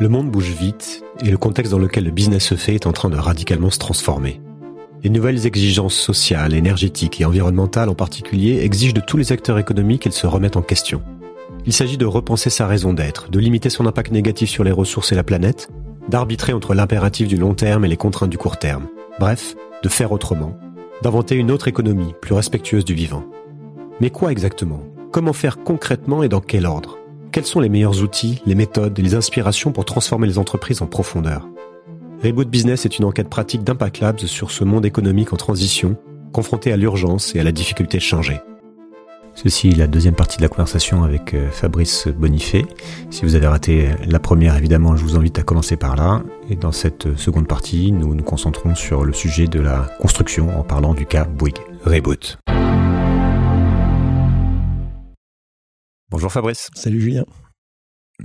Le monde bouge vite et le contexte dans lequel le business se fait est en train de radicalement se transformer. Les nouvelles exigences sociales, énergétiques et environnementales en particulier exigent de tous les acteurs économiques qu'ils se remettent en question. Il s'agit de repenser sa raison d'être, de limiter son impact négatif sur les ressources et la planète, d'arbitrer entre l'impératif du long terme et les contraintes du court terme. Bref, de faire autrement, d'inventer une autre économie plus respectueuse du vivant. Mais quoi exactement? Comment faire concrètement et dans quel ordre? Quels sont les meilleurs outils, les méthodes et les inspirations pour transformer les entreprises en profondeur? Reboot Business est une enquête pratique d'Impact Labs sur ce monde économique en transition, confronté à l'urgence et à la difficulté de changer. Ceci est la deuxième partie de la conversation avec euh, Fabrice Bonifay. Si vous avez raté la première, évidemment, je vous invite à commencer par là. Et dans cette seconde partie, nous nous concentrons sur le sujet de la construction en parlant du cas Bouygues Reboot. Bonjour Fabrice. Salut Julien.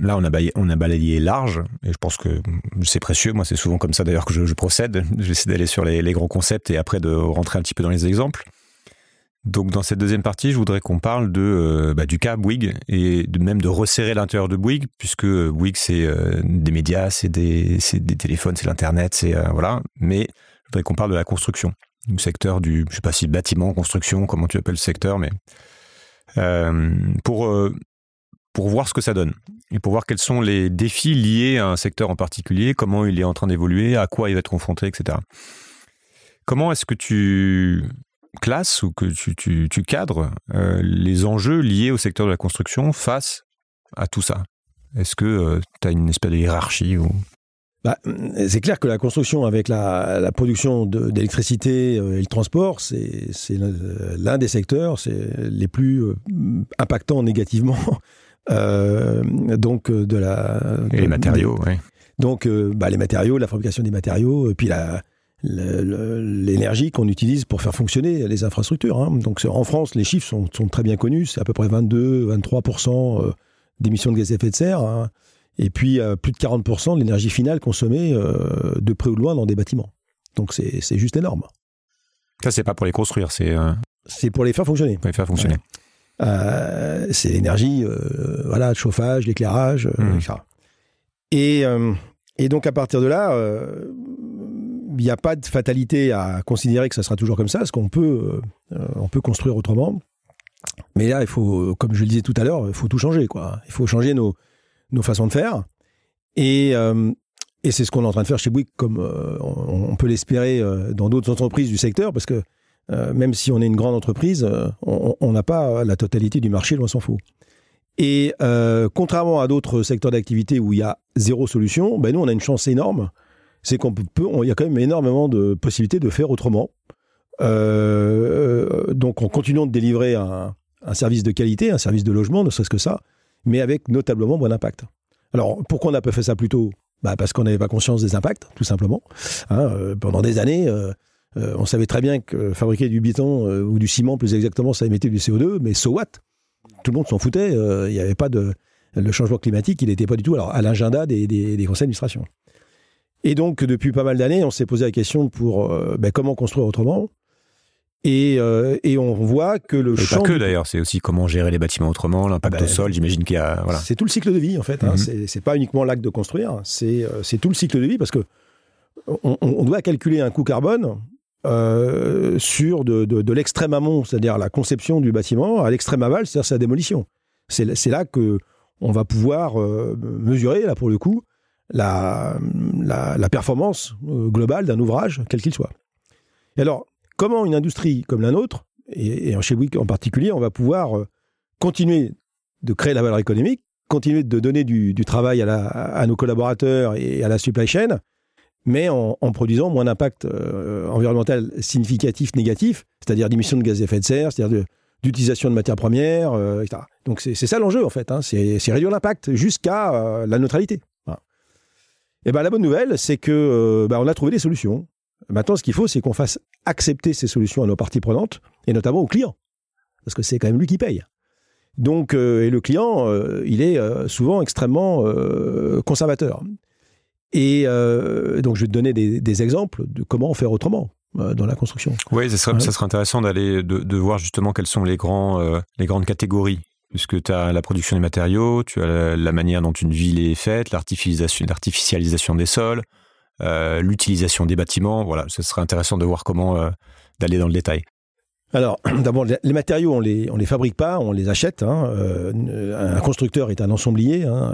Là, on a, balayé, on a balayé large, et je pense que c'est précieux. Moi, c'est souvent comme ça d'ailleurs que je, procède. J'essaie d'aller sur les, grands concepts et après de rentrer un petit peu dans les exemples. Donc, dans cette deuxième partie, je voudrais qu'on parle de, euh, bah, du cas Bouygues et de, même de resserrer l'intérieur de Bouygues, puisque Bouygues, c'est euh, des médias, c'est des, des, téléphones, c'est l'Internet, c'est. Euh, voilà. Mais je voudrais qu'on parle de la construction, du secteur du. Je sais pas si bâtiment, construction, comment tu appelles le secteur, mais pour, euh, pour voir ce que ça donne et pour voir quels sont les défis liés à un secteur en particulier, comment il est en train d'évoluer, à quoi il va être confronté, etc. Comment est-ce que tu classes ou que tu, tu, tu cadres euh, les enjeux liés au secteur de la construction face à tout ça? Est-ce que tu as une espèce de hiérarchie. Bah, c'est clair que la construction avec la, production d'électricité et le transport, c'est l'un des secteurs les plus euh, impactants négativement. Euh, donc euh, de la et les matériaux, oui. Donc bah, les matériaux, la fabrication des matériaux, puis l'énergie qu'on utilise pour faire fonctionner les infrastructures. Hein. Donc en France, les chiffres sont, très bien connus, c'est à peu près 22-23% d'émissions de gaz à effet de serre. Hein et puis euh, plus de 40% de l'énergie finale consommée euh, de près ou de loin dans des bâtiments. Donc c'est juste énorme. Ça, c'est pas pour les construire, c'est. Euh, c'est pour les faire fonctionner. Pour les faire fonctionner. c'est l'énergie, voilà, le chauffage, l'éclairage, mmh. etc. Et, et, donc à partir de là, il n'y a pas de fatalité à considérer que ça sera toujours comme ça, parce qu'on peut, on peut construire autrement. Mais là, il faut, comme je le disais tout à l'heure, il faut tout changer, quoi. Il faut changer nos, nos façons de faire. Et, euh, et c'est ce qu'on est en train de faire chez Bouygues, comme euh, on, peut l'espérer euh, dans d'autres entreprises du secteur, parce que même si on est une grande entreprise, on n'a pas la totalité du marché, loin s'en faut. Et contrairement à d'autres secteurs d'activité où il y a zéro solution, ben nous on a une chance énorme, c'est qu'on peut, il y a quand même énormément de possibilités de faire autrement. donc en continuant de délivrer un, un, service de qualité, un service de logement, ne serait-ce que ça, mais avec notablement moins d'impact. Alors, pourquoi on n'a pas fait ça plus tôt? Bah Parce qu'on n'avait pas conscience des impacts, tout simplement. Hein, euh, pendant des années, euh, euh, on savait très bien que fabriquer du béton ou du ciment, plus exactement, ça émettait du CO2, mais so what? Tout le monde s'en foutait. Il n'y avait pas de. Le changement climatique, il n'était pas du tout alors, à l'agenda des, des, conseils d'administration. Et donc, depuis pas mal d'années, on s'est posé la question pour ben, comment construire autrement. Euh, et, on voit que le champ. Pas que d'ailleurs, c'est aussi comment gérer les bâtiments autrement, l'impact ah ben, au sol. J'imagine qu'il y a. Voilà. C'est tout le cycle de vie en fait. Hein. Mhm. C'est pas uniquement l'acte de construire, euh, c'est tout le cycle de vie parce que on, doit calculer un coût carbone euh, sur de, de, l'extrême amont, c'est-à-dire la conception du bâtiment, à l'extrême aval, c'est-à-dire sa démolition. C'est là que on va pouvoir mesurer, là pour le coup, la, la, la performance globale d'un ouvrage, quel qu'il soit. Et alors, comment une industrie comme la nôtre, et, chez Bouygues en particulier, on va pouvoir euh, continuer de créer la valeur économique, continuer de donner du, travail à, nos collaborateurs et à la supply chain, mais en, produisant moins d'impact euh, environnemental significatif négatif, c'est-à-dire d'émissions de gaz à effet de serre, c'est-à-dire d'utilisation de, matières premières, euh, etc. Donc c'est ça l'enjeu en fait, hein. c'est réduire l'impact jusqu'à la neutralité. Et ben la bonne nouvelle, c'est que ben, on a trouvé des solutions. Maintenant, ce qu'il faut, c'est qu'on fasse accepter ces solutions à nos parties prenantes, et notamment aux clients, parce que c'est quand même lui qui paye. Donc, euh, et le client, euh, il est euh, souvent extrêmement conservateur. Et donc, je vais te donner des, exemples de comment faire autrement dans la construction. Oui, ça serait, ça serait intéressant d'aller de, voir justement quelles sont les, grands, les grandes catégories puisque tu as la production des matériaux, tu as la, manière dont une ville est faite, l'artificialisation des sols, l'utilisation des bâtiments. Voilà, ce serait intéressant de voir comment euh, d'aller dans le détail. Alors, d'abord, les matériaux, on les, on les fabrique pas, on les achète. Hein. Euh, un constructeur est un ensemblier. Hein.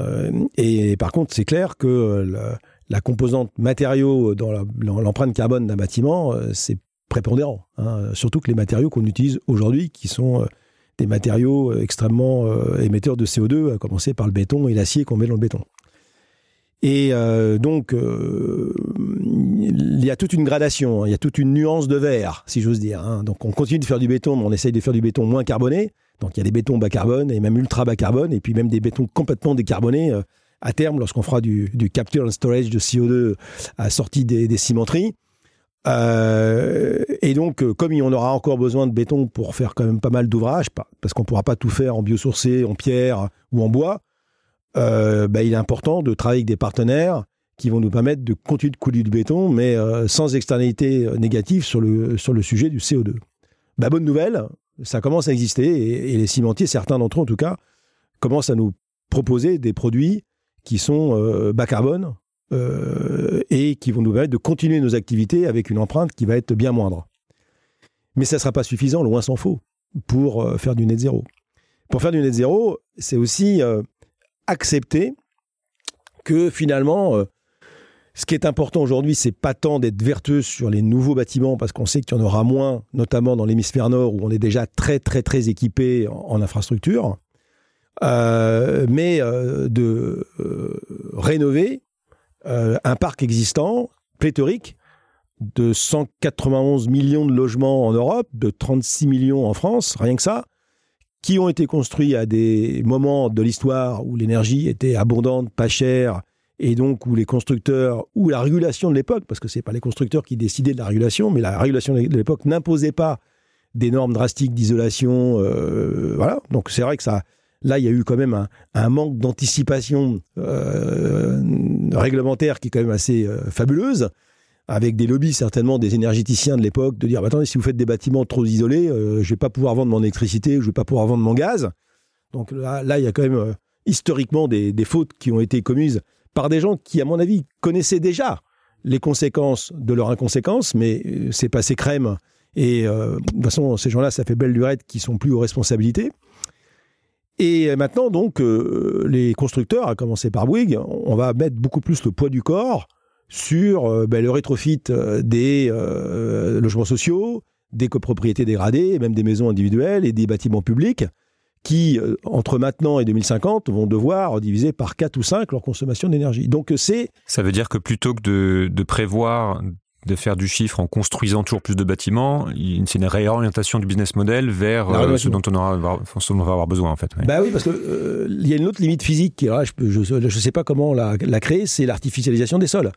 et par contre, c'est clair que la, composante matériaux dans l'empreinte carbone d'un bâtiment, c'est prépondérant. Hein. Surtout que les matériaux qu'on utilise aujourd'hui, qui sont des matériaux extrêmement émetteurs de CO2, à commencer par le béton et l'acier qu'on met dans le béton. Et euh, donc, euh, il y a toute une gradation, hein. il y a toute une nuance de verre, si j'ose dire. Hein. Donc, on continue de faire du béton, mais on essaye de faire du béton moins carboné. Donc, il y a des bétons bas carbone et même ultra bas carbone, et puis même des bétons complètement décarbonés. Euh, à terme, lorsqu'on fera du, capture and storage de CO2 à sortie des, des cimenteries. et donc, comme on aura encore besoin de béton pour faire quand même pas mal d'ouvrages, parce qu'on ne pourra pas tout faire en biosourcé, en pierre ou en bois, euh, bah, il est important de travailler avec des partenaires qui vont nous permettre de continuer de couler du béton, mais euh, sans externalité euh, négative sur le, sur le sujet du CO2. Bah, bonne nouvelle, ça commence à exister et, les cimentiers, certains d'entre eux en tout cas, commencent à nous proposer des produits qui sont bas carbone et qui vont nous permettre de continuer nos activités avec une empreinte qui va être bien moindre. Mais ça ne sera pas suffisant, loin s'en faut, pour faire du net zéro. Pour faire du net zéro, c'est aussi accepter que finalement, euh, ce qui est important aujourd'hui, c'est pas tant d'être vertueux sur les nouveaux bâtiments, parce qu'on sait qu'il y en aura moins, notamment dans l'hémisphère nord, où on est déjà très très très équipé en, infrastructure, euh, mais euh, de rénover un parc existant, pléthorique, de 191 millions de logements en Europe, de 36 millions en France, rien que ça, qui ont été construits à des moments de l'histoire où l'énergie était abondante, pas chère, et donc où les constructeurs, ou la régulation de l'époque, parce que ce n'est pas les constructeurs qui décidaient de la régulation, mais la régulation de l'époque n'imposait pas des normes drastiques d'isolation. Euh, voilà, donc c'est vrai que là, il y a eu quand même un, manque d'anticipation euh, réglementaire qui est quand même assez euh, fabuleuse avec des lobbies certainement des énergéticiens de l'époque, de dire bah, attendez, si vous faites des bâtiments trop isolés, euh, je vais pas pouvoir vendre mon électricité, je vais pas pouvoir vendre mon gaz. Donc là, là il y a quand même euh, historiquement des, fautes qui ont été commises par des gens qui, à mon avis, connaissaient déjà les conséquences de leur inconséquence, mais euh, c'est passé crème. Et de toute façon, ces gens-là, ça fait belle lurette qui sont plus aux responsabilités. Et maintenant, donc, les constructeurs, à commencer par Bouygues, on va mettre beaucoup plus le poids du corps sur euh, ben, le rétrofit euh, des euh, logements sociaux, des copropriétés dégradées, et même des maisons individuelles et des bâtiments publics qui, entre maintenant et 2050, vont devoir diviser par 4 ou 5 leur consommation d'énergie. Donc c'est... Ça veut dire que plutôt que de, prévoir de faire du chiffre en construisant toujours plus de bâtiments, c'est une réorientation du business model vers ce dont on, aura, va avoir besoin en fait. Bah oui, parce qu'il y a une autre limite physique, je ne sais pas comment la créer, c'est l'artificialisation des sols.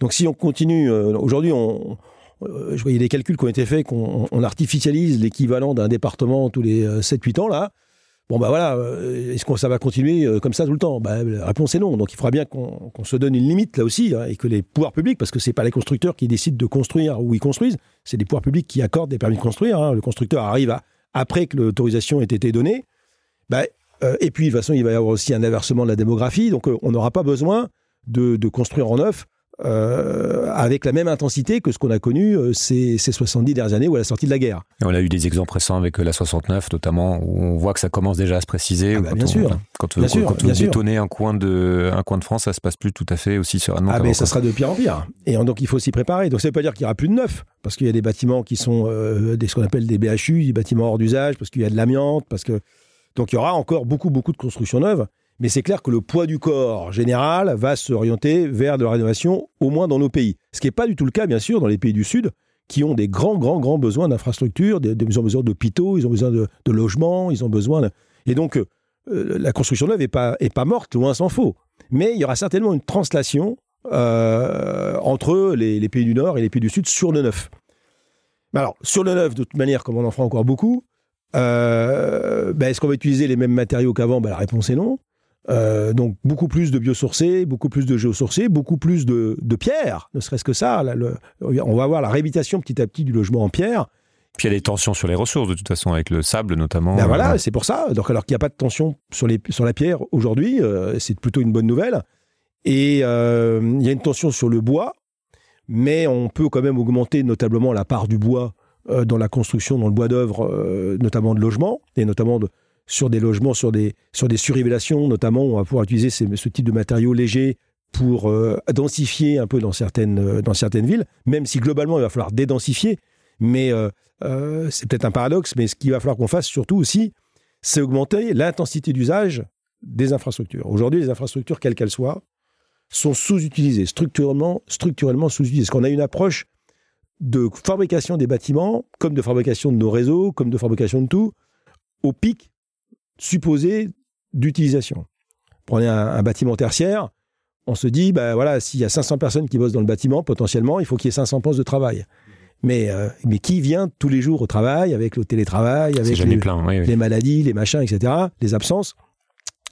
Donc si on continue, euh, aujourd'hui, on, euh, je voyais des calculs qui ont été faits, qu'on on artificialise l'équivalent d'un département tous les 7-8 euh, ans, là. Bon, ben voilà, est-ce que ça va continuer comme ça tout le temps? Bah, La réponse est non. Donc il faudra bien qu'on se donne une limite là aussi, hein, et que les pouvoirs publics, parce que ce n'est pas les constructeurs qui décident de construire ou ils construisent, c'est les pouvoirs publics qui accordent des permis de construire. Hein. Le constructeur arrive après que l'autorisation ait été donnée. Bah, et puis, de toute façon, il va y avoir aussi un inversement de la démographie, donc on n'aura pas besoin de, de, construire en neuf euh, avec la même intensité que ce qu'on a connu euh, ces, ces, 70 dernières années ou à la sortie de la guerre. Et on a eu des exemples récents avec euh, la 69 notamment, où on voit que ça commence déjà à se préciser. Ah bah, bien, sûr. Quand, bien sûr, quand vous détonnez un coin, de, un coin de France, ça se passe plus tout à fait aussi sereinement. Ah ben ça sera de pire en pire. Et donc il faut s'y préparer. Donc ça ne veut pas dire qu'il n'y aura plus de neuf, parce qu'il y a des bâtiments qui sont des, ce qu'on appelle des BHU, des bâtiments hors d'usage, parce qu'il y a de l'amiante, parce que... Donc il y aura encore beaucoup, beaucoup de constructions neuves. Mais c'est clair que le poids du corps général va s'orienter vers de la rénovation, au moins dans nos pays. Ce qui n'est pas du tout le cas, bien sûr, dans les pays du Sud, qui ont des grands, grands, grands besoins d'infrastructures. Ils ont besoin d'hôpitaux, ils ont besoin de, logements, ils ont besoin. Et donc, euh, la construction neuve n'est pas, pas morte, loin s'en faut. Mais il y aura certainement une translation euh, entre les, pays du Nord et les pays du Sud sur le neuf. Alors, sur le neuf, de toute manière, comme on en fera encore beaucoup, euh, ben, est-ce qu'on va utiliser les mêmes matériaux qu'avant? Ben, La réponse est non. Euh, donc beaucoup plus de biosourcés, beaucoup plus de géosourcés, beaucoup plus de, pierres, ne serait-ce que ça. on va avoir la réhabilitation petit à petit du logement en pierre. Puis il y a des tensions sur les ressources, de toute façon, avec le sable notamment. Ben voilà, c'est pour ça. Donc, alors qu'il n'y a pas de tension sur, les, sur la pierre aujourd'hui, euh, c'est plutôt une bonne nouvelle. Et euh, il y a une tension sur le bois, mais on peut quand même augmenter notablement la part du bois dans la construction, dans le bois d'œuvre, notamment de logements, et notamment sur des logements, sur des, sur des surrévélations, notamment, on va pouvoir utiliser ce type de matériaux légers pour densifier un peu dans certaines, dans certaines villes, même si globalement il va falloir dédensifier. Mais euh, c'est peut-être un paradoxe, mais ce qu'il va falloir qu'on fasse surtout aussi, c'est augmenter l'intensité d'usage des infrastructures. Aujourd'hui, les infrastructures, quelles qu'elles soient, sont sous-utilisées, structurellement, structurellement sous-utilisées. Parce qu'on a une approche de fabrication des bâtiments, comme de fabrication de nos réseaux, comme de fabrication de tout, au pic supposé d'utilisation. Prenez un, bâtiment tertiaire, on se dit, ben voilà, s'il y a 500 personnes qui bossent dans le bâtiment, potentiellement, il faut qu'il y ait 500 postes de travail. Mais, euh, mais qui vient tous les jours au travail, avec le télétravail, avec les, maladies, les machins, etc., les absences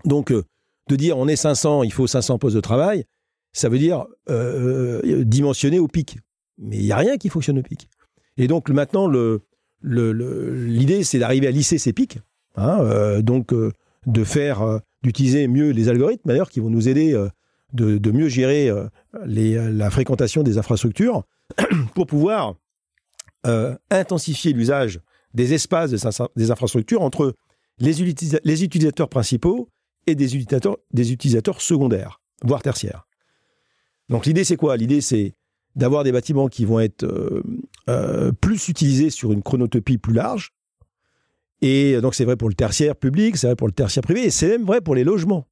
Donc, euh, de dire on est 500, il faut 500 postes de travail, ça veut dire euh, dimensionner au pic. Mais il n'y a rien qui fonctionne au pic. Et donc, maintenant, l'idée, le, c'est d'arriver à lisser ces pics. Hein, donc, de faire, d'utiliser mieux les algorithmes, d'ailleurs, qui vont nous aider de, mieux gérer la fréquentation des infrastructures pour pouvoir euh, intensifier l'usage des espaces des, infrastructures entre les, utilisateurs principaux et des utilisateurs, secondaires, voire tertiaires. Donc l'idée c'est quoi? L'idée c'est d'avoir des bâtiments qui vont être euh, euh, plus utilisés sur une chronotopie plus large. Et donc c'est vrai pour le tertiaire public, c'est vrai pour le tertiaire privé, et c'est même vrai pour les logements.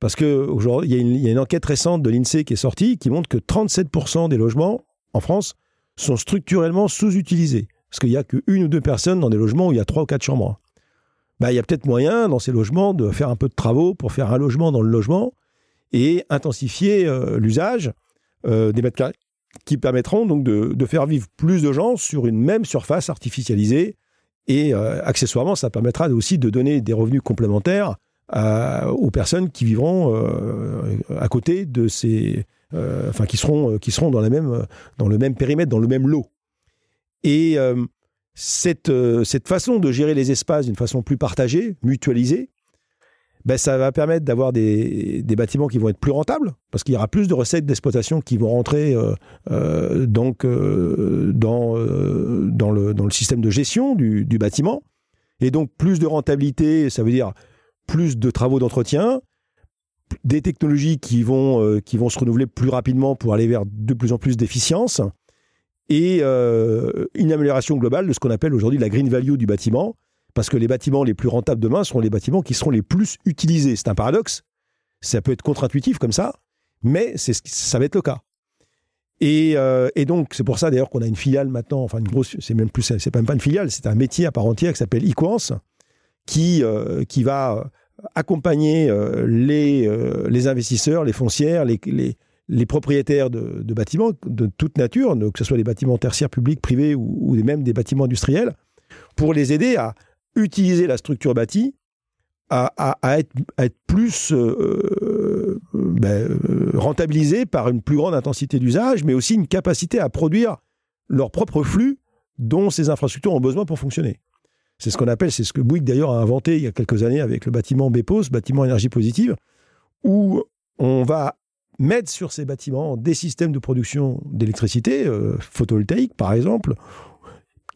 Parce qu'aujourd'hui, il y, a une enquête récente de l'INSEE qui est sortie qui montre que 37% des logements en France sont structurellement sous-utilisés. Parce qu'il n'y a qu'une ou deux personnes dans des logements où il y a trois ou quatre chambres. Bah, il y a peut-être moyen dans ces logements de faire un peu de travaux pour faire un logement dans le logement et intensifier euh, l'usage euh, des mètres carrés qui permettront donc de, faire vivre plus de gens sur une même surface artificialisée. Et euh, accessoirement, ça permettra aussi de donner des revenus complémentaires aux personnes qui vivront à côté de ces, euh, enfin qui seront, euh, dans, le même périmètre, dans le même lot. Et euh, cette, cette façon de gérer les espaces d'une façon plus partagée, mutualisée, ben, ça va permettre d'avoir des, des, bâtiments qui vont être plus rentables, parce qu'il y aura plus de recettes d'exploitation qui vont rentrer donc, dans, dans, le, dans le système de gestion du, du, bâtiment. Et donc plus de rentabilité, ça veut dire plus de travaux d'entretien, des technologies qui vont, euh, qui vont se renouveler plus rapidement pour aller vers de plus en plus d'efficience et euh, une amélioration globale de ce qu'on appelle aujourd'hui la green value du bâtiment, parce que les bâtiments les plus rentables demain seront les bâtiments qui seront les plus utilisés. C'est un paradoxe, ça peut être contre-intuitif comme ça, mais ça va être le cas. Et, euh, et donc c'est pour ça d'ailleurs qu'on a une filiale maintenant, enfin une grosse, c'est même plus, c'est même pas une filiale, c'est un métier à part entière qui s'appelle Equance, qui qui va accompagner euh, les, euh, les investisseurs, les foncières, les, les, propriétaires de, bâtiments de toute nature, que ce soit des bâtiments tertiaires publics, privés ou, même des bâtiments industriels, pour les aider à utiliser la structure bâtie à, être, plus euh, ben, rentabilisés par une plus grande intensité d'usage, mais aussi une capacité à produire leur propre flux dont ces infrastructures ont besoin pour fonctionner. C'est ce qu'on appelle, c'est ce que Bouygues d'ailleurs a inventé il y a quelques années avec le bâtiment BEPOS, bâtiment énergie positive, où on va mettre sur ces bâtiments des systèmes de production d'électricité, euh, photovoltaïque par exemple,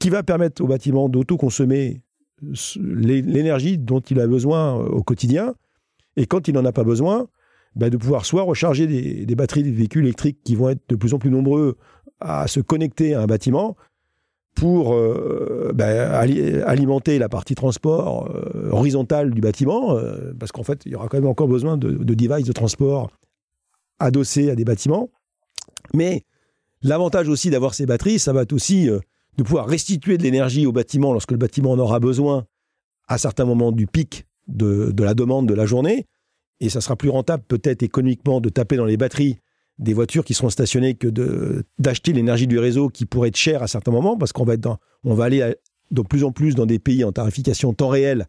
qui va permettre au bâtiment d'autoconsommer l'énergie dont il a besoin euh, au quotidien, et quand il n'en a pas besoin, bah, de pouvoir soit recharger des, batteries des véhicules électriques qui vont être de plus en plus nombreux à se connecter à un bâtiment, pour euh, ben, alimenter la partie transport euh, horizontale du bâtiment, parce qu'en fait, il y aura quand même encore besoin de, de devices de transport adossés à des bâtiments. Mais l'avantage aussi d'avoir ces batteries, ça va être aussi de pouvoir restituer de l'énergie au bâtiment lorsque le bâtiment en aura besoin à certains moments du pic de, de la demande de la journée. Et ça sera plus rentable peut-être économiquement de taper dans les batteries des voitures qui seront stationnées que d'acheter l'énergie du réseau qui pourrait être chère à certains moments parce qu'on va, on va aller de plus en plus dans des pays en tarification temps réel.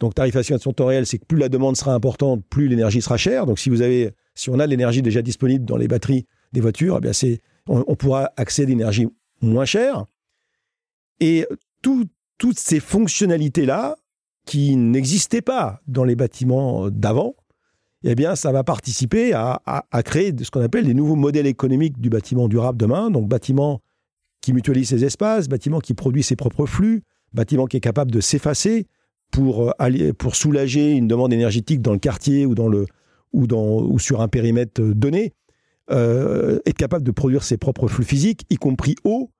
Donc tarification temps réel, c'est que plus la demande sera importante, plus l'énergie sera chère. Donc si vous avez, si on a l'énergie déjà disponible dans les batteries des voitures, eh bien c'est, on, pourra accéder à l'énergie moins chère. Et toutes ces fonctionnalités-là, qui n'existaient pas dans les bâtiments d'avant, eh bien, ça va participer à, créer ce qu'on appelle les nouveaux modèles économiques du bâtiment durable demain. Donc, bâtiment qui mutualise ses espaces, bâtiment qui produit ses propres flux, bâtiment qui est capable de s'effacer pour, euh, soulager une demande énergétique dans le quartier ou sur un périmètre donné, euh, être capable de produire ses propres flux physiques, y compris eau.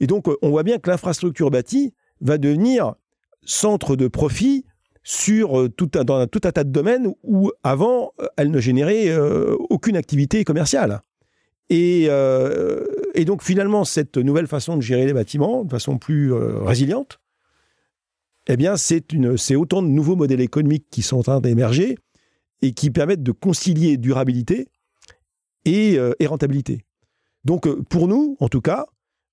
Et donc, on voit bien que l'infrastructure bâtie va devenir centre de profit sur euh, tout un, dans tout un tas de domaines où avant, euh, elle ne générait euh, aucune activité commerciale. Et, donc finalement, cette nouvelle façon de gérer les bâtiments, de façon plus résiliente, eh bien, c'est, autant de nouveaux modèles économiques qui sont en train d'émerger et qui permettent de concilier durabilité et rentabilité. Donc pour nous, en tout cas,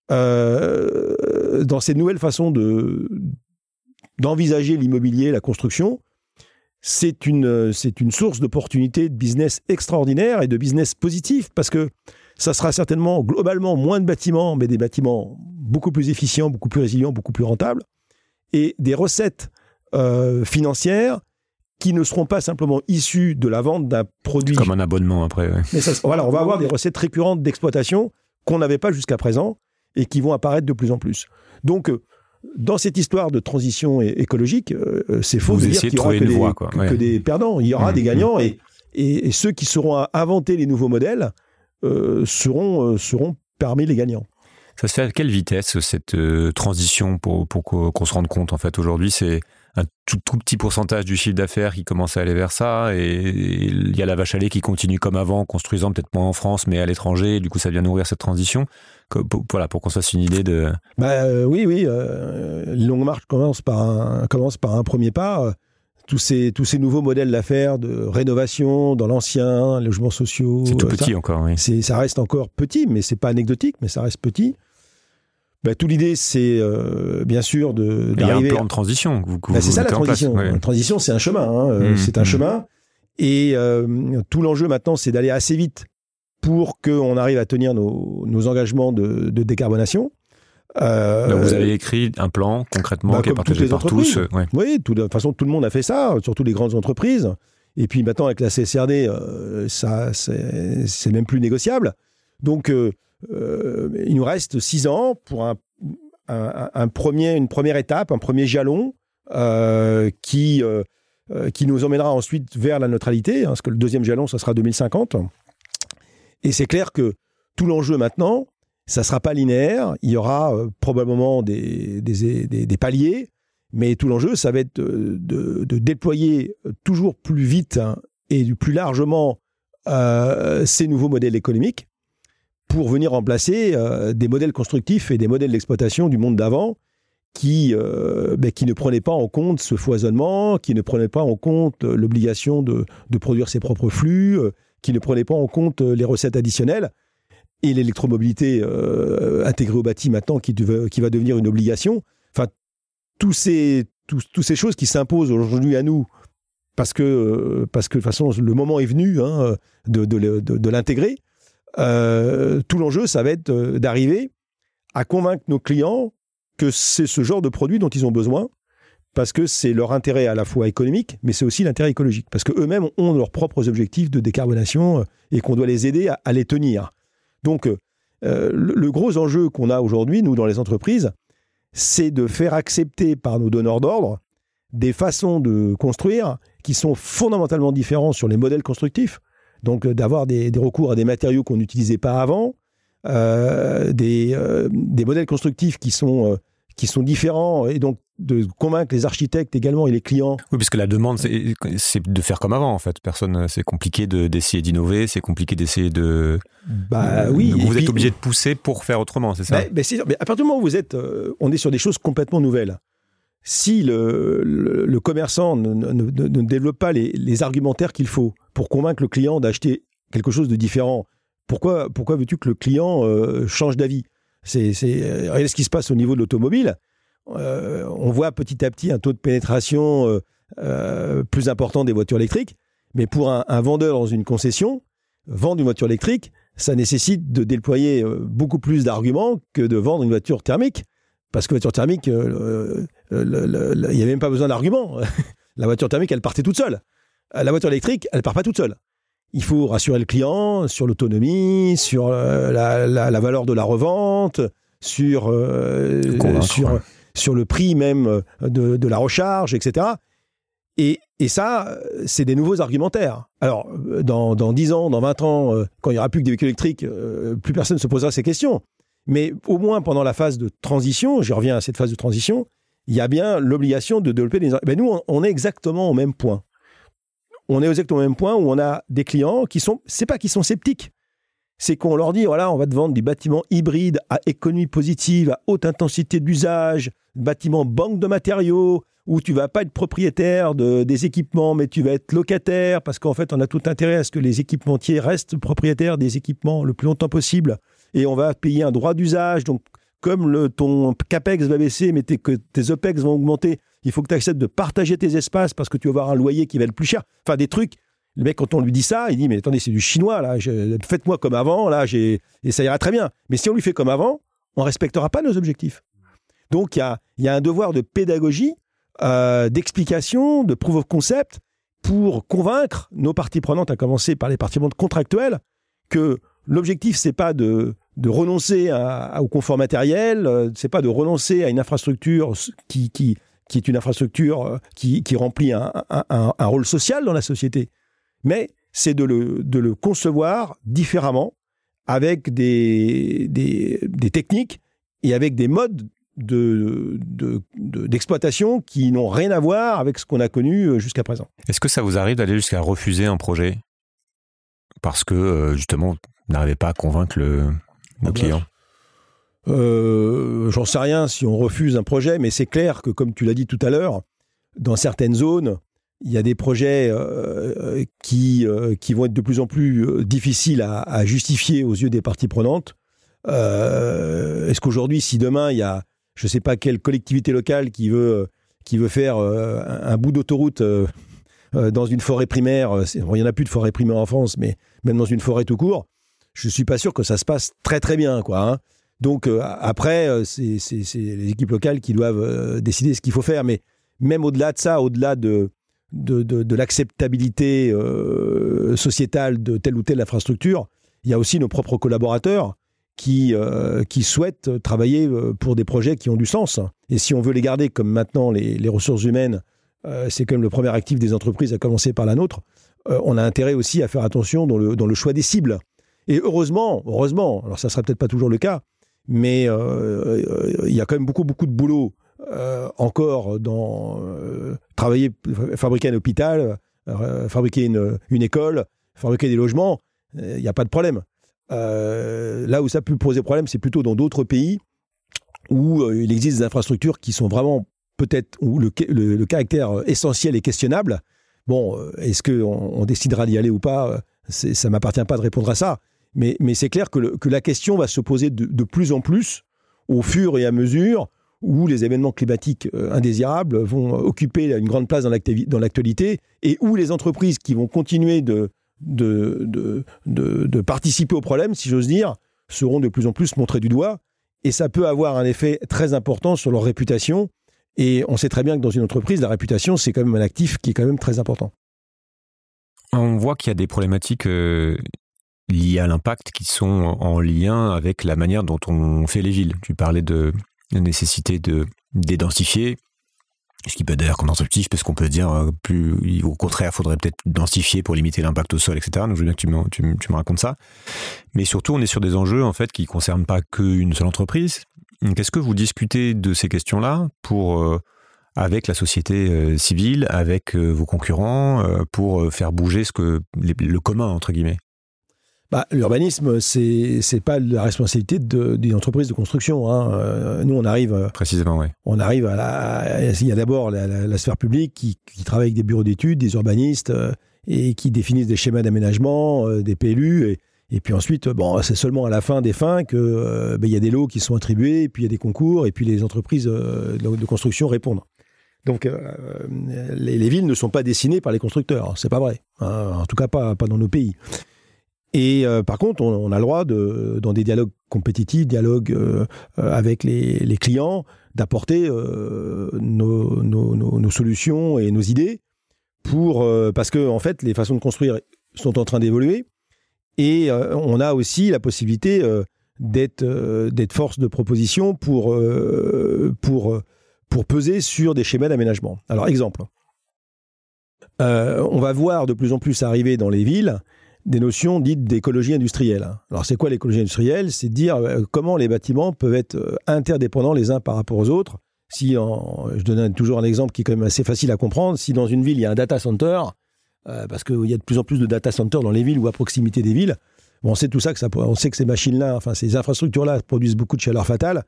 dans ces nouvelles façons de, d'envisager l'immobilier, la construction, c'est une, c'est une source d'opportunités de business extraordinaire et de business positif parce que ça sera certainement globalement moins de bâtiments, mais des bâtiments beaucoup plus efficients, beaucoup plus résilients, beaucoup plus rentables et des recettes euh, financières qui ne seront pas simplement issues de la vente d'un produit. Comme un abonnement après. Mais voilà, on va avoir des recettes récurrentes d'exploitation qu'on n'avait pas jusqu'à présent et qui vont apparaître de plus en plus. Donc, euh, dans cette histoire de transition écologique, euh, euh, c'est faux de dire qu'il y aura que, des, perdants. Il y aura mmh, des mmh. gagnants et, et, ceux qui seront à inventer les nouveaux modèles euh, seront, seront parmi les gagnants. Ça se fait à quelle vitesse cette transition pour, pour qu'on se rende compte en fait aujourd'hui? C'est un tout, tout, petit pourcentage du chiffre d'affaires qui commence à aller vers ça et il y a la vache à lait qui continue comme avant, construisant peut-être moins en France mais à l'étranger. Du coup, ça vient nourrir cette transition pour, voilà, pour qu'on se fasse une idée de. Bah, euh, oui, oui. Euh, longue marche commence par un, commence par un premier pas. Tous ces, tous ces nouveaux modèles d'affaires de rénovation dans l'ancien, logements sociaux. C'est tout petit encore, oui. Ça reste encore petit, mais c'est pas anecdotique, mais ça reste petit. Bah, tout l'idée, c'est euh, bien sûr de. Il y a un plan de transition. Bah, c'est ça la transition. La transition, c'est un chemin. Hein, euh, mmh, c'est un mmh. chemin. Et tout l'enjeu maintenant, c'est d'aller assez vite pour qu'on arrive à tenir nos, engagements de, décarbonation. Euh, vous avez écrit un plan concrètement bah, qui est partagé par tous. Euh, oui, de toute façon, tout le monde a fait ça, surtout les grandes entreprises. Et puis maintenant, avec la CSRD, euh, ça, c'est même plus négociable. Donc, il nous reste six ans pour un, premier, une première étape, un premier jalon qui, qui nous emmènera ensuite vers la neutralité, hein, parce que le deuxième jalon, ça sera 2050. Et c'est clair que tout l'enjeu maintenant, ça ne sera pas linéaire, il y aura euh, probablement des, paliers, mais tout l'enjeu, ça va être de, déployer toujours plus vite hein, et plus largement euh, ces nouveaux modèles économiques pour venir remplacer euh, des modèles constructifs et des modèles d'exploitation du monde d'avant qui, ben, qui ne prenaient pas en compte ce foisonnement, qui ne prenaient pas en compte l'obligation de, de, produire ses propres flux, qui ne prenait pas en compte euh, les recettes additionnelles et l'électromobilité euh, intégrée au bâti maintenant qui, qui, va devenir une obligation. Enfin, tous ces, tous, ces choses qui s'imposent aujourd'hui à nous parce que, euh, parce que de toute façon, le moment est venu hein, de, de, de, l'intégrer. Tout l'enjeu, ça va être d'arriver à convaincre nos clients que c'est ce genre de produit dont ils ont besoin parce que c'est leur intérêt à la fois économique, mais c'est aussi l'intérêt écologique, parce qu'eux-mêmes ont leurs propres objectifs de décarbonation euh, et qu'on doit les aider à, les tenir. Donc, euh, le, gros enjeu qu'on a aujourd'hui, nous, dans les entreprises, c'est de faire accepter par nos donneurs d'ordre des façons de construire qui sont fondamentalement différents sur les modèles constructifs. Donc, euh, d'avoir des, recours à des matériaux qu'on n'utilisait pas avant, des, des, modèles constructifs qui sont qui sont différents et donc de convaincre les architectes également et les clients. Oui, puisque la demande, c'est de faire comme avant, en fait. Personne, c'est compliqué d'essayer d'innover, c'est compliqué d'essayer de. Bah oui. Vous êtes obligé de pousser pour faire autrement, c'est ça? Bah, bah, mais à partir du moment où vous êtes, euh, on est sur des choses complètement nouvelles. Si le, commerçant ne, développe pas les, argumentaires qu'il faut pour convaincre le client d'acheter quelque chose de différent, pourquoi, veux-tu que le client euh, change d'avis? C'est euh, regardez ce qui se passe au niveau de l'automobile. Euh, on voit petit à petit un taux de pénétration plus important des voitures électriques. Mais pour un, vendeur dans une concession, vendre une voiture électrique, ça nécessite de déployer beaucoup plus d'arguments que de vendre une voiture thermique. Parce que voiture thermique, il n'y avait même pas besoin d'argument. la voiture thermique, elle partait toute seule. La voiture électrique, elle part pas toute seule. Il faut rassurer le client sur l'autonomie, sur la, valeur de la revente, sur, sur, sur le prix même de, de la recharge, etc. Et, et ça, c'est des nouveaux argumentaires. Alors, dans, dans 10 ans, dans 20 ans, euh, quand il n'y aura plus que des véhicules électriques, euh, plus personne ne se posera ces questions. Mais au moins pendant la phase de transition, je reviens à cette phase de transition, il y a bien l'obligation de développer des... Ben nous, on, est exactement au même point. On est exactement au même point où on a des clients qui sont... C'est pas qu'ils sont sceptiques, c'est qu'on leur dit, voilà, on va te vendre des bâtiments hybrides à économie positive, à haute intensité d'usage, bâtiments banque de matériaux, où tu vas pas être propriétaire de, des équipements, mais tu vas être locataire, parce qu'en fait, on a tout intérêt à ce que les équipementiers restent propriétaires des équipements le plus longtemps possible, et on va payer un droit d'usage. Donc, comme le, ton CAPEX va baisser, mais que tes OPEX vont augmenter, il faut que tu acceptes de partager tes espaces parce que tu vas avoir un loyer qui va être plus cher. Enfin, des trucs. Le mec, quand on lui dit ça, il dit Mais attendez, c'est du chinois, là. Faites-moi comme avant, là, et ça ira très bien. Mais si on lui fait comme avant, on respectera pas nos objectifs. Donc, il y a, y a un devoir de pédagogie euh, d'explication, de proof of concept pour convaincre nos parties prenantes, à commencer par les parties prenantes contractuelles, que l'objectif, c'est pas de, de renoncer au confort matériel, euh, c'est pas de renoncer à une infrastructure qui, qui, qui est une infrastructure euh, qui, qui remplit un, un, rôle social dans la société, mais c'est de le, de le concevoir différemment, avec des, des, des techniques et avec des modes d'exploitation de, de, qui n'ont rien à voir avec ce qu'on a connu euh, jusqu'à présent. Est-ce que ça vous arrive d'aller jusqu'à refuser un projet parce que euh, justement vous n'arrivez pas à convaincre le, ah client euh, J'en sais rien si on refuse un projet, mais c'est clair que comme tu l'as dit tout à l'heure, dans certaines zones, il y a des projets qui, qui vont être de plus en plus difficiles à, à justifier aux yeux des parties prenantes. Est-ce qu'aujourd'hui, si demain il y a je ne sais pas quelle collectivité locale qui veut, qui veut faire euh, un, bout d'autoroute euh, euh, dans une forêt primaire. il n'y en a plus de forêt primaire en France, mais même dans une forêt tout court, je ne suis pas sûr que ça se passe très très bien. Quoi, hein. Donc après, c'est les équipes locales qui doivent décider ce qu'il faut faire. Mais même au-delà de ça, au-delà de, l'acceptabilité sociétale de telle ou telle infrastructure, il y a aussi nos propres collaborateurs qui, euh, qui souhaitent travailler euh, pour des projets qui ont du sens. Et si on veut les garder comme maintenant les, ressources humaines, euh, c'est comme le premier actif des entreprises, à commencer par la nôtre, on a intérêt aussi à faire attention dans le, dans le choix des cibles. Et heureusement, heureusement, alors ça ne sera peut-être pas toujours le cas, mais il y a quand même beaucoup, beaucoup de boulot encore dans travailler, fabriquer un hôpital, fabriquer une, école, fabriquer des logements, il n'y a pas de problème. Euh, là où ça peut poser problème, c'est plutôt dans d'autres pays où euh, il existe des infrastructures qui sont vraiment peut-être où le, caractère essentiel est questionnable. Bon, euh, est-ce qu'on on décidera d'y aller ou pas? Ça m'appartient pas de répondre à ça. Mais, c'est clair que, la question va se poser de, plus en plus au fur et à mesure où les événements climatiques indésirables vont occuper une grande place dans l'actualité et où les entreprises qui vont continuer de, participer au problème, si j'ose dire, seront de plus en plus montrés du doigt. Et ça peut avoir un effet très important sur leur réputation. Et on sait très bien que dans une entreprise, la réputation, c'est quand même un actif qui est quand même très important. On voit qu'il y a des problématiques euh, liées à l'impact qui sont en lien avec la manière dont on fait les villes. Tu parlais de la nécessité de dédensifier, ce qui peut d'ailleurs contre-intuitif, parce qu'on peut dire, euh, plus, au contraire, il faudrait peut-être densifier pour limiter l'impact au sol, etc. Donc je veux bien que tu me, tu, me racontes ça. Mais surtout, on est sur des enjeux en fait qui ne concernent pas qu'une seule entreprise. Qu'est-ce que vous discutez de ces questions-là pour euh, avec la société euh, civile, avec vos concurrents, pour faire bouger ce que le commun entre guillemets? Bah, L'urbanisme, c'est n'est pas la responsabilité d'une entreprise de construction. Hein. Euh, nous, on arrive. Euh, Précisément, oui. On arrive à la. Il y a d'abord la, sphère publique qui, travaille avec des bureaux d'études, des urbanistes euh, et qui définissent des schémas d'aménagement, des PLU. Et, et, puis ensuite, bon, c'est seulement à la fin des fins que ben, il y a des lots qui sont attribués, et puis il y a des concours, et puis les entreprises de, construction répondent. Donc, les, villes ne sont pas dessinées par les constructeurs. C'est pas vrai. Hein. En tout cas, pas, pas dans nos pays. Et par contre, on, a le droit, dans des dialogues compétitifs, dialogues avec les, clients, d'apporter nos, solutions et nos idées pour parce que en fait, les façons de construire sont en train d'évoluer et on a aussi la possibilité d'être force de proposition pour pour peser sur des schémas d'aménagement. Alors, exemple, euh, on va voir de plus en plus arriver dans les villes des notions dites d'écologie industrielle. Alors, c'est quoi l'écologie industrielle? C'est dire euh, comment les bâtiments peuvent être euh, interdépendants les uns par rapport aux autres. Si, je donne toujours un exemple qui est quand même assez facile à comprendre, si dans une ville il y a un data center, parce qu'il y a de plus en plus de data centers dans les villes ou à proximité des villes, on sait tout ça que ça, on sait que ces machines-là, enfin ces infrastructures-là produisent beaucoup de chaleur fatale.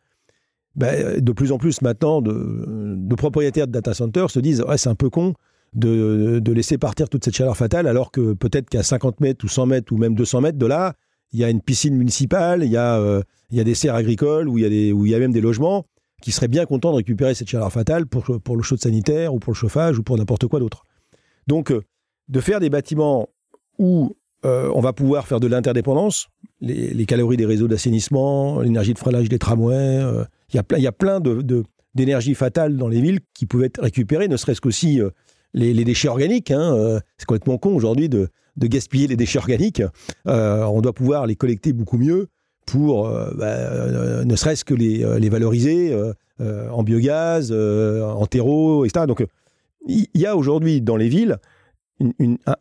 Ben, de plus en plus maintenant, de, propriétaires de data centers se disent ouais, c'est un peu con de, laisser partir toute cette chaleur fatale, alors que peut-être qu'à 50 mètres ou 100 mètres ou même 200 mètres de là, il y a une piscine municipale, il y a, euh, il y a des serres agricoles, où il, y a il y a même des logements qui seraient bien contents de récupérer cette chaleur fatale pour, pour le chaud sanitaire ou pour le chauffage ou pour n'importe quoi d'autre. Donc, euh, de faire des bâtiments où euh, on va pouvoir faire de l'interdépendance, les, calories des réseaux d'assainissement, l'énergie de freinage des tramways, il y a plein, il y a plein de, d'énergie fatale dans les villes qui pouvaient être récupérées, ne serait-ce qu'aussi les, déchets organiques. Hein, euh, c'est complètement con aujourd'hui de, gaspiller les déchets organiques. Euh, on doit pouvoir les collecter beaucoup mieux pour bah, ne serait-ce que les, valoriser en biogaz, en terreau, etc. Donc il y a aujourd'hui dans les villes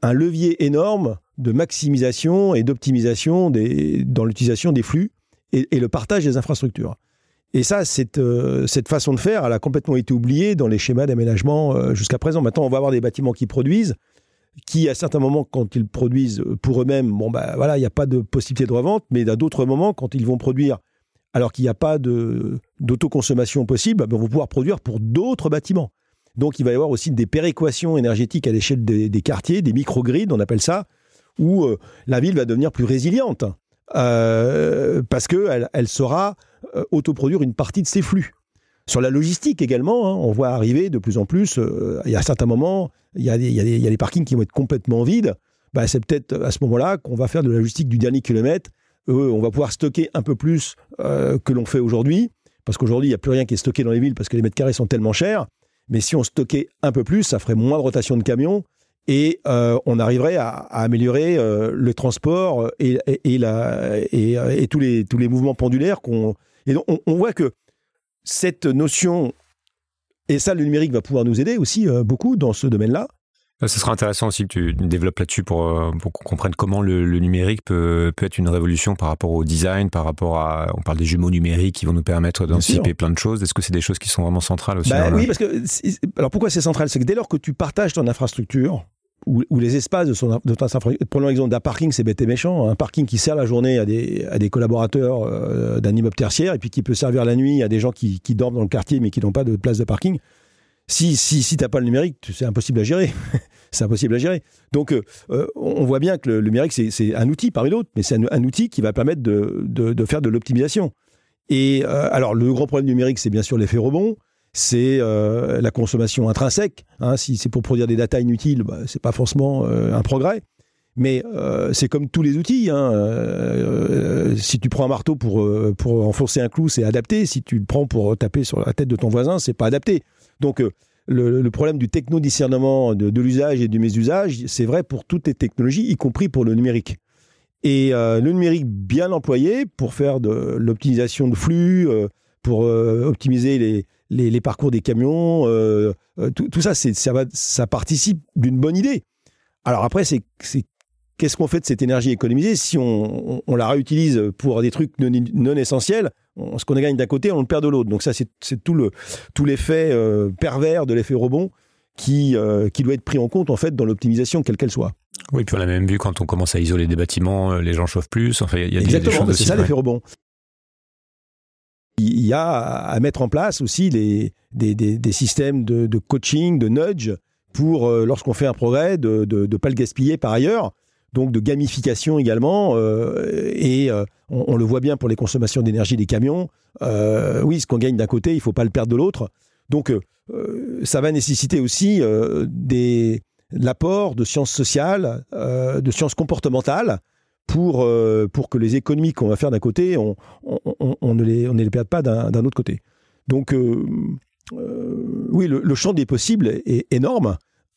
un levier énorme de maximisation et d'optimisation dans l'utilisation des flux et, le partage des infrastructures. Et ça, cette, euh, cette façon de faire, elle a complètement été oubliée dans les schémas d'aménagement euh, jusqu'à présent. Maintenant, on va avoir des bâtiments qui produisent, qui à certains moments, quand ils produisent pour eux-mêmes, bon ben voilà, il n'y a pas de possibilité de revente, mais à d'autres moments, quand ils vont produire, alors qu'il n'y a pas d'autoconsommation possible, ben, vont pouvoir produire pour d'autres bâtiments. Donc, il va y avoir aussi des péréquations énergétiques à l'échelle des, quartiers, des microgrids, on appelle ça, où euh, la ville va devenir plus résiliente. parce qu'elle elle sera euh, autoproduire une partie de ces flux. Sur la logistique également, hein, on voit arriver de plus en plus, euh, il y a certains moments, il y a, des, parkings qui vont être complètement vides. Bah, c'est peut-être à ce moment-là qu'on va faire de la logistique du dernier kilomètre. on va pouvoir stocker un peu plus euh, que l'on fait aujourd'hui, parce qu'aujourd'hui, il n'y a plus rien qui est stocké dans les villes parce que les mètres carrés sont tellement chers. Mais si on stockait un peu plus, ça ferait moins de rotation de camions et on arriverait à, améliorer le transport et, la, et, tous, les, tous les mouvements pendulaires qu'on et donc, on, voit que cette notion, et ça, le numérique va pouvoir nous aider aussi euh, beaucoup dans ce domaine-là. Ce sera intéressant aussi que tu développes là-dessus pour, euh, pour qu'on comprenne comment le, numérique peut, peut, être une révolution par rapport au design, par rapport à. On parle des jumeaux numériques qui vont nous permettre d'anticiper plein de choses. Est-ce que c'est des choses qui sont vraiment centrales aussi bah Oui, parce que. Alors pourquoi c'est central? C'est que dès lors que tu partages ton infrastructure, ou, les espaces de, son, de Prenons l'exemple d'un parking, c'est bête et méchant. Un parking qui sert la journée à des, à des collaborateurs euh, d'un immeuble tertiaire et puis qui peut servir la nuit à des gens qui, qui dorment dans le quartier mais qui n'ont pas de place de parking. Si, si, si tu n'as pas le numérique, c'est impossible à gérer. c'est impossible à gérer. Donc, euh, euh, on voit bien que le, numérique, c'est un outil parmi d'autres, mais c'est un, outil qui va permettre de, de, faire de l'optimisation. Et alors, le grand problème numérique, c'est bien sûr l'effet rebond c'est euh, la consommation intrinsèque. Hein. si c'est pour produire des datas inutiles, bah, c'est pas forcément euh, un progrès. Mais euh, c'est comme tous les outils. Hein. si tu prends un marteau pour, pour enfoncer un clou, c'est adapté. Si tu le prends pour taper sur la tête de ton voisin, c'est pas adapté. Donc le, problème du techno-discernement de, l'usage et du mésusage, c'est vrai pour toutes les technologies, y compris pour le numérique. Et le numérique bien employé pour faire de l'optimisation de flux, pour optimiser les, les, parcours des camions, euh, euh, tout, ça, ça, ça participe d'une bonne idée. Alors après, c'est qu'est-ce qu'on fait de cette énergie économisée si on, la réutilise pour des trucs non, essentiels? Ce qu'on gagne d'un côté, on le perd de l'autre. Donc ça, c'est tout le tout l'effet euh, pervers de l'effet rebond qui qui doit être pris en compte en fait dans l'optimisation quelle qu'elle soit. Oui, puis on a même vu quand on commence à isoler des bâtiments, les gens chauffent plus. Enfin, il y a Exactement, c'est ça l'effet rebond il y a à mettre en place aussi des, systèmes de, coaching, de nudge, pour, euh, lorsqu'on fait un progrès, de ne pas le gaspiller par ailleurs. Donc de gamification également. Euh, et euh, on, le voit bien pour les consommations d'énergie des camions. oui, ce qu'on gagne d'un côté, il ne faut pas le perdre de l'autre. Donc ça va nécessiter aussi l'apport de sciences sociales, de sciences comportementales, pour, pour que les économies qu'on va faire d'un côté, on, on, ne les, on ne les perde pas d'un autre côté. Donc, oui, le, champ des possibles est énorme.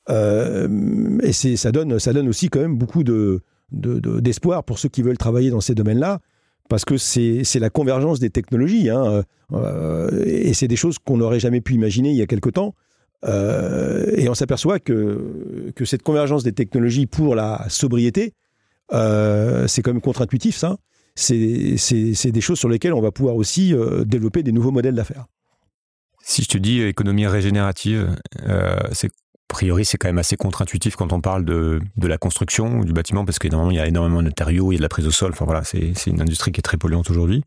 et ça donne, ça donne aussi quand même beaucoup de, d'espoir pour ceux qui veulent travailler dans ces domaines-là, parce que c'est la convergence des technologies, hein, euh, et c'est des choses qu'on n'aurait jamais pu imaginer il y a quelque temps. Euh, et on s'aperçoit que, que cette convergence des technologies pour la sobriété, euh, c'est quand même contre-intuitif, ça. C'est des choses sur lesquelles on va pouvoir aussi développer des nouveaux modèles d'affaires. Si je te dis économie régénérative, c'est a priori, c'est quand même assez contre-intuitif quand on parle de, la construction du bâtiment, parce qu'énormément, il y a énormément de matériaux, il y a de la prise au sol. Enfin voilà, c'est une industrie qui est très polluante aujourd'hui.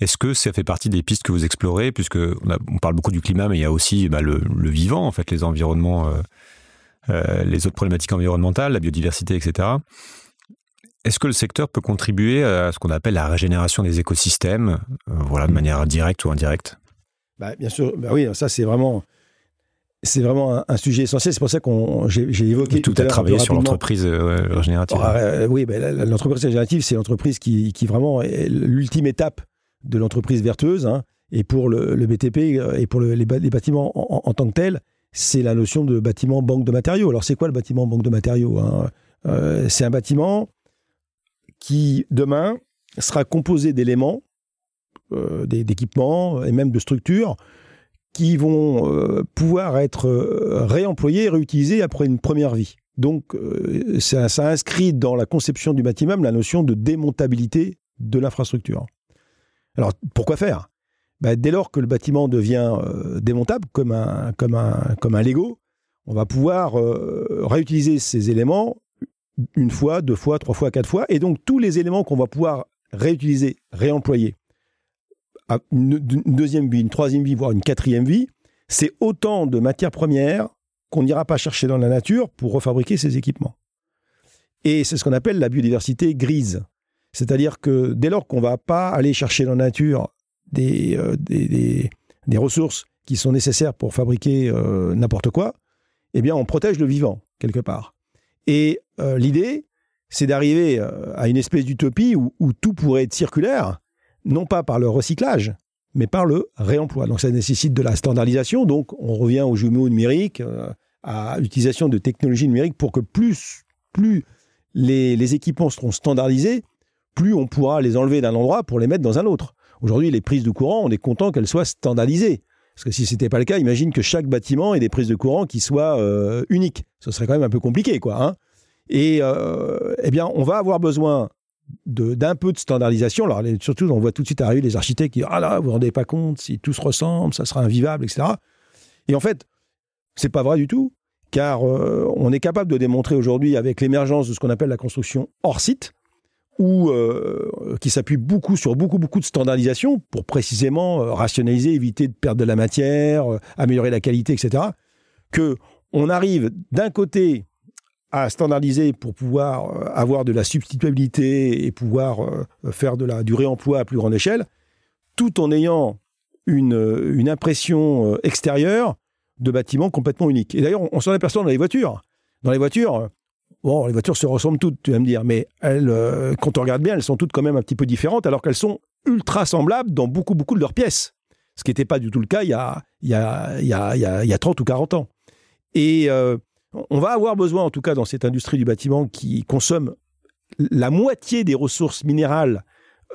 Est-ce que ça fait partie des pistes que vous explorez, puisque on, parle beaucoup du climat, mais il y a aussi bah, le, vivant, en fait, les environnements, euh, euh, les autres problématiques environnementales, la biodiversité, etc. Est-ce que le secteur peut contribuer à ce qu'on appelle la régénération des écosystèmes, euh, voilà, de manière directe ou indirecte? Bah, Bien sûr, bah oui, ça c'est vraiment c'est vraiment un, sujet essentiel. C'est pour ça qu'on j'ai évoqué tout, à travailler sur l'entreprise régénérative. Ah, oui, ben, l'entreprise régénérative, c'est l'entreprise qui, qui, vraiment est l'ultime étape de l'entreprise vertueuse. Hein. et pour le, BTP euh, et pour les, bâtiments en, tant que tels, c'est la notion de bâtiment banque de matériaux. Alors, c'est quoi le bâtiment banque de matériaux hein? Euh, C'est un bâtiment qui, demain, sera composé d'éléments, euh, d'équipements et même de structures qui vont euh, pouvoir être euh, réemployés et réutilisés après une première vie. Donc, ça, inscrit dans la conception du bâtiment la notion de démontabilité de l'infrastructure. Alors, pourquoi faire? Ben, Dès lors que le bâtiment devient démontable, comme, un, comme un Lego, on va pouvoir réutiliser ces éléments une fois, deux fois, trois fois, quatre fois. Et donc, tous les éléments qu'on va pouvoir réutiliser, réemployer, une, deuxième vie, une troisième vie, voire une quatrième vie, c'est autant de matières premières qu'on n'ira pas chercher dans la nature pour refabriquer ces équipements. Et c'est ce qu'on appelle la biodiversité grise. C'est-à-dire que dès lors qu'on ne va pas aller chercher dans la nature des, euh, ressources qui sont nécessaires pour fabriquer euh, n'importe quoi, eh bien on protège le vivant, quelque part. Et euh, l'idée, c'est d'arriver à une espèce d'utopie où, tout pourrait être circulaire, non pas par le recyclage, mais par le réemploi. Donc ça nécessite de la standardisation, donc on revient aux jumeaux numériques, euh, à l'utilisation de technologies numériques pour que plus, plus les, équipements seront standardisés, plus on pourra les enlever d'un endroit pour les mettre dans un autre. Aujourd'hui, les prises de courant, on est content qu'elles soient standardisées. Parce que si ce n'était pas le cas, imagine que chaque bâtiment ait des prises de courant qui soient euh, uniques. Ce serait quand même un peu compliqué, quoi. Hein. Et euh, eh bien, on va avoir besoin d'un peu de standardisation. Alors, surtout, on voit tout de suite arriver les architectes qui disent Ah là, vous vous rendez pas compte, si tout se ressemble, ça sera invivable, etc. Et en fait, c'est pas vrai du tout, car euh, on est capable de démontrer aujourd'hui, avec l'émergence de ce qu'on appelle la construction hors site, ou euh, qui s'appuie beaucoup sur beaucoup, beaucoup de standardisation pour précisément euh, rationaliser, éviter de perdre de la matière, améliorer la qualité, etc. Que on arrive d'un côté à standardiser pour pouvoir euh, avoir de la substituabilité et pouvoir euh, faire de la, du réemploi à plus grande échelle, tout en ayant une, euh, une impression extérieure de bâtiments complètement uniques. Et d'ailleurs, on, s'en aperçoit dans les voitures. Dans les voitures, bon, les voitures se ressemblent toutes, tu vas me dire, mais elles, quand on regarde bien, elles sont toutes quand même un petit peu différentes, alors qu'elles sont ultra semblables dans beaucoup, beaucoup de leurs pièces. Ce qui n'était pas du tout le cas il y a, il y a, y a, y a 30 ou 40 ans. Et on va avoir besoin, en tout cas dans cette industrie du bâtiment qui consomme la moitié des ressources minérales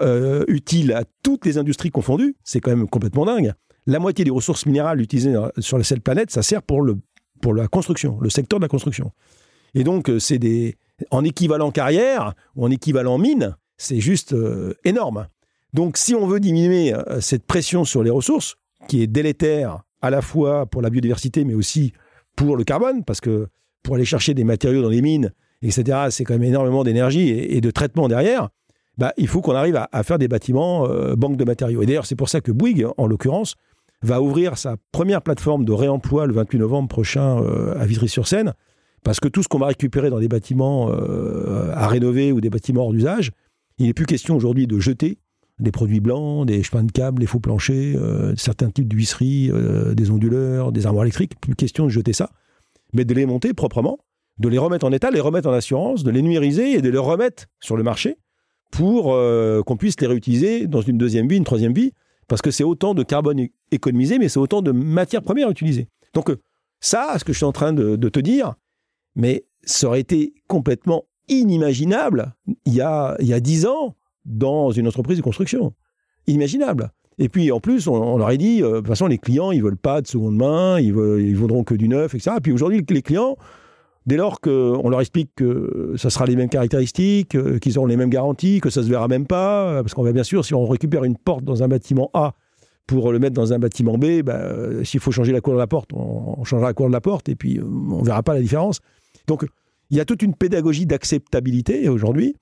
euh, utiles à toutes les industries confondues, c'est quand même complètement dingue. La moitié des ressources minérales utilisées sur cette planète, ça sert pour, le, pour la construction, le secteur de la construction. Et donc, euh, c'est des. En équivalent carrière ou en équivalent mine, c'est juste euh, énorme. Donc, si on veut diminuer cette pression sur les ressources, qui est délétère à la fois pour la biodiversité, mais aussi pour le carbone, parce que pour aller chercher des matériaux dans les mines, etc., c'est quand même énormément d'énergie et, de traitement derrière. Bah, il faut qu'on arrive à, faire des bâtiments euh, banques de matériaux. Et d'ailleurs, c'est pour ça que Bouygues, en l'occurrence, va ouvrir sa première plateforme de réemploi le 28 novembre prochain euh, à Vitry-sur-Seine, parce que tout ce qu'on va récupérer dans des bâtiments euh, à rénover ou des bâtiments hors d'usage, il n'est plus question aujourd'hui de jeter des produits blancs, des chemins de câbles, des faux planchers, euh, certains types d'huisseries, euh, des onduleurs, des armoires électriques. Plus question de jeter ça, mais de les monter proprement, de les remettre en état, les remettre en assurance, de les nuériser et de les remettre sur le marché pour qu'on puisse les réutiliser dans une deuxième vie, une troisième vie, parce que c'est autant de carbone économisé, mais c'est autant de matières premières utilisées. Donc ça, ce que je suis en train de, te dire, mais ça aurait été complètement inimaginable il y a, il y a 10 ans dans une entreprise de construction. Inimaginable. Et puis en plus, on, leur a dit, euh, de toute façon, les clients, ils veulent pas de seconde main, ils, veulent, ils voudront que du neuf, etc. Et puis aujourd'hui, les clients, dès lors qu'on leur explique que ça sera les mêmes caractéristiques, euh, qu'ils auront les mêmes garanties, que ça se verra même pas, euh, parce qu'on va bien sûr, si on récupère une porte dans un bâtiment A pour le mettre dans un bâtiment B, bah, s'il faut changer la couleur de la porte, on, changera la couleur de la porte et puis on verra pas la différence. Donc il y a toute une pédagogie d'acceptabilité aujourd'hui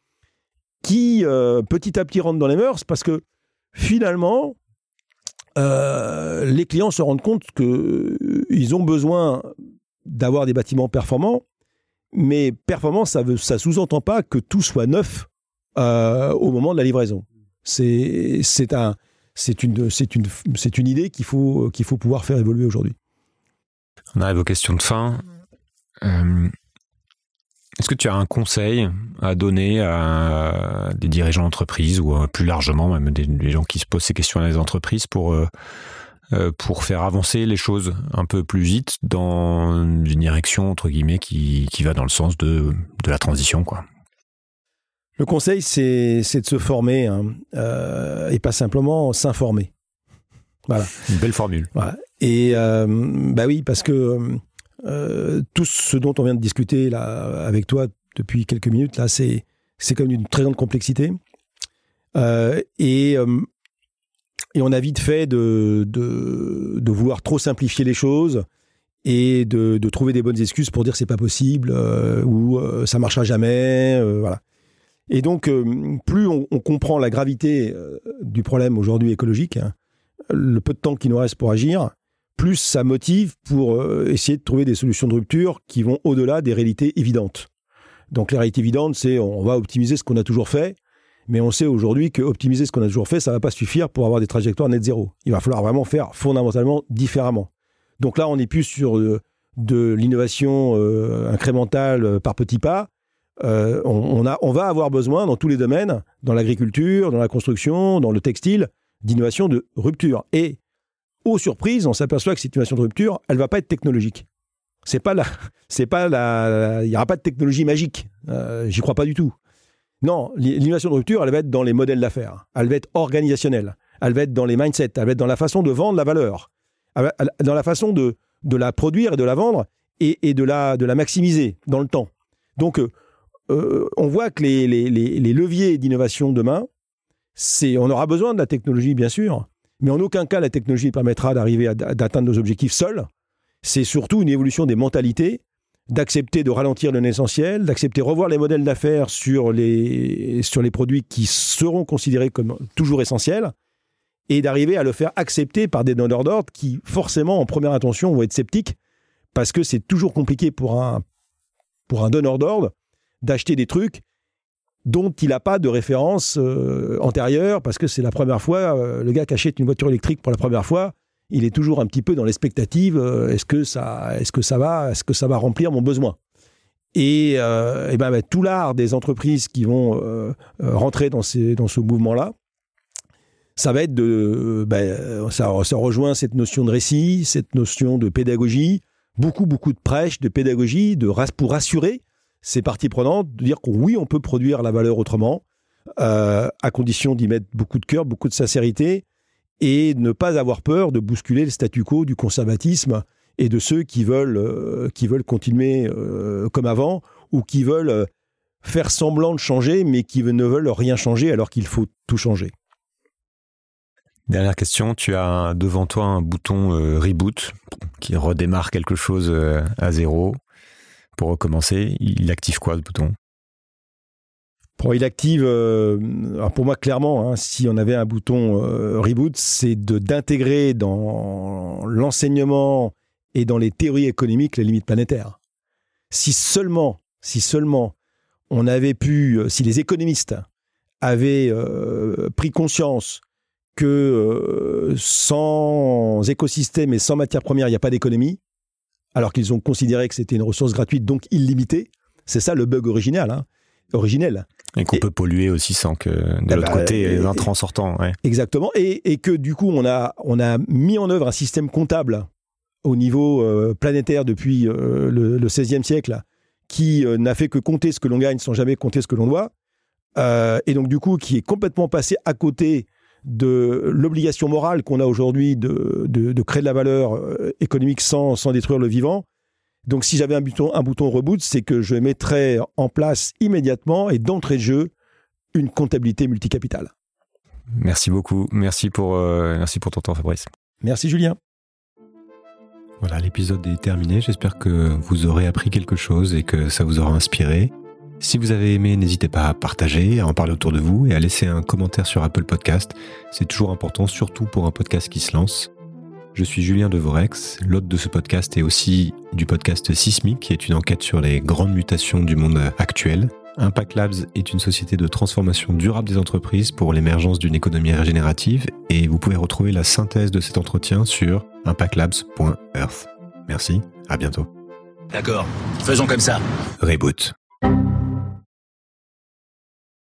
qui petit à petit rentre dans les mœurs parce que finalement, euh, les clients se rendent compte qu'ils euh, ont besoin d'avoir des bâtiments performants, mais performant, ça ne sous-entend pas que tout soit neuf euh, au moment de la livraison. C'est un, une, une, une idée qu'il faut, qu'il faut pouvoir faire évoluer aujourd'hui. On arrive aux questions de fin. Est-ce que tu as un conseil à donner à des dirigeants d'entreprise ou plus largement même des, gens qui se posent ces questions dans les entreprises pour euh, euh, pour faire avancer les choses un peu plus vite dans une direction entre guillemets qui, qui va dans le sens de, de la transition quoi? Le conseil c'est de se former hein, euh, et pas simplement s'informer. Voilà. Une belle formule. Et bah oui parce que euh, tout ce dont on vient de discuter là avec toi depuis quelques minutes là, c'est c'est comme une très grande complexité. Euh, et euh, et on a vite fait de, de, vouloir trop simplifier les choses et de, de trouver des bonnes excuses pour dire c'est pas possible ou ça marchera jamais, voilà. Et donc, plus on, comprend la gravité du problème aujourd'hui écologique, hein, le peu de temps qui nous reste pour agir, plus ça motive pour euh, essayer de trouver des solutions de rupture qui vont au-delà des réalités évidentes. Donc les réalités évidentes, c'est on va optimiser ce qu'on a toujours fait, mais on sait aujourd'hui que optimiser ce qu'on a toujours fait, ça ne va pas suffire pour avoir des trajectoires net zéro. Il va falloir vraiment faire fondamentalement différemment. Donc là, on n'est plus sur euh, de l'innovation euh, incrémentale par petits pas. on, a, on va avoir besoin dans tous les domaines, dans l'agriculture, dans la construction, dans le textile, d'innovation de rupture. Et aux surprises, on s'aperçoit que cette situation de rupture, elle va pas être technologique. C'est pas là, c'est pas la, il y aura pas de technologie magique. Euh, J'y crois pas du tout. Non, l'innovation de rupture, elle va être dans les modèles d'affaires. Elle va être organisationnelle. Elle va être dans les mindsets. Elle va être dans la façon de vendre la valeur. Dans la façon de, de la produire et de la vendre et, et de, la, de la maximiser dans le temps. Donc, euh, euh, on voit que les, les, les, les leviers d'innovation demain, c'est, on aura besoin de la technologie, bien sûr, mais en aucun cas la technologie permettra d'arriver à d'atteindre nos objectifs seuls. C'est surtout une évolution des mentalités, d'accepter de ralentir le essentiel, d'accepter revoir les modèles d'affaires sur les, sur les produits qui seront considérés comme toujours essentiels, et d'arriver à le faire accepter par des donneurs d'ordre qui, forcément, en première intention, vont être sceptiques, parce que c'est toujours compliqué pour un, pour un donneur d'ordre d'acheter des trucs dont il n'a pas de référence euh, antérieure, parce que c'est la première fois, euh, le gars qui achète une voiture électrique pour la première fois, il est toujours un petit peu dans l'expectative, euh, est-ce que, ça, est que, va, est que ça va remplir mon besoin? Et, et ben, ben, tout l'art des entreprises qui vont rentrer dans, ces, dans ce mouvement-là, ça va être de... Ben, ça, ça rejoint cette notion de récit, cette notion de pédagogie, beaucoup, beaucoup de prêches, de pédagogie, de, pour rassurer ces parties prenantes de dire que oui, on peut produire la valeur autrement, euh, à condition d'y mettre beaucoup de cœur, beaucoup de sincérité, et ne pas avoir peur de bousculer le statu quo du conservatisme et de ceux qui veulent, euh, qui veulent continuer euh, comme avant ou qui veulent faire semblant de changer, mais qui ne veulent rien changer alors qu'il faut tout changer. Dernière question, tu as devant toi un bouton reboot qui redémarre quelque chose à zéro pour recommencer, il active quoi ce bouton? Il active, euh, pour moi clairement, hein, si on avait un bouton euh, reboot, c'est d'intégrer dans l'enseignement et dans les théories économiques les limites planétaires. Si seulement, si seulement on avait pu, euh, si les économistes avaient pris conscience que sans écosystème et sans matière première, il n'y a pas d'économie, alors qu'ils ont considéré que c'était une ressource gratuite, donc illimitée. C'est ça le bug original, hein, originel. Et qu'on peut polluer aussi sans que de Ah l'autre bah, côté, et- les intrants sortants. Ouais. Exactement. Et, et que du coup, on a, on a mis en œuvre un système comptable au niveau euh, planétaire depuis euh, le, le 16e siècle qui euh, n'a fait que compter ce que l'on gagne sans jamais compter ce que l'on doit. Euh, et donc, du coup, qui est complètement passé à côté de l'obligation morale qu'on a aujourd'hui de, de, de créer de la valeur euh, économique sans, sans détruire le vivant. Donc, si j'avais un bouton, un bouton reboot, c'est que je mettrais en place immédiatement et d'entrée de jeu une comptabilité multicapitale. Merci beaucoup. Merci pour, euh, merci pour ton temps, Fabrice. Merci Julien. Voilà, l'épisode est terminé. J'espère que vous aurez appris quelque chose et que ça vous aura inspiré. Si vous avez aimé, n'hésitez pas à partager, à en parler autour de vous et à laisser un commentaire sur Apple Podcast. C'est toujours important, surtout pour un podcast qui se lance. Je suis Julien Devorex, l'hôte de ce podcast et aussi du podcast Sismic, qui est une enquête sur les grandes mutations du monde actuel. Impact Labs est une société de transformation durable des entreprises pour l'émergence d'une économie régénérative et vous pouvez retrouver la synthèse de cet entretien sur impactlabs.earth. Merci, à bientôt. D'accord, faisons comme ça. Reboot.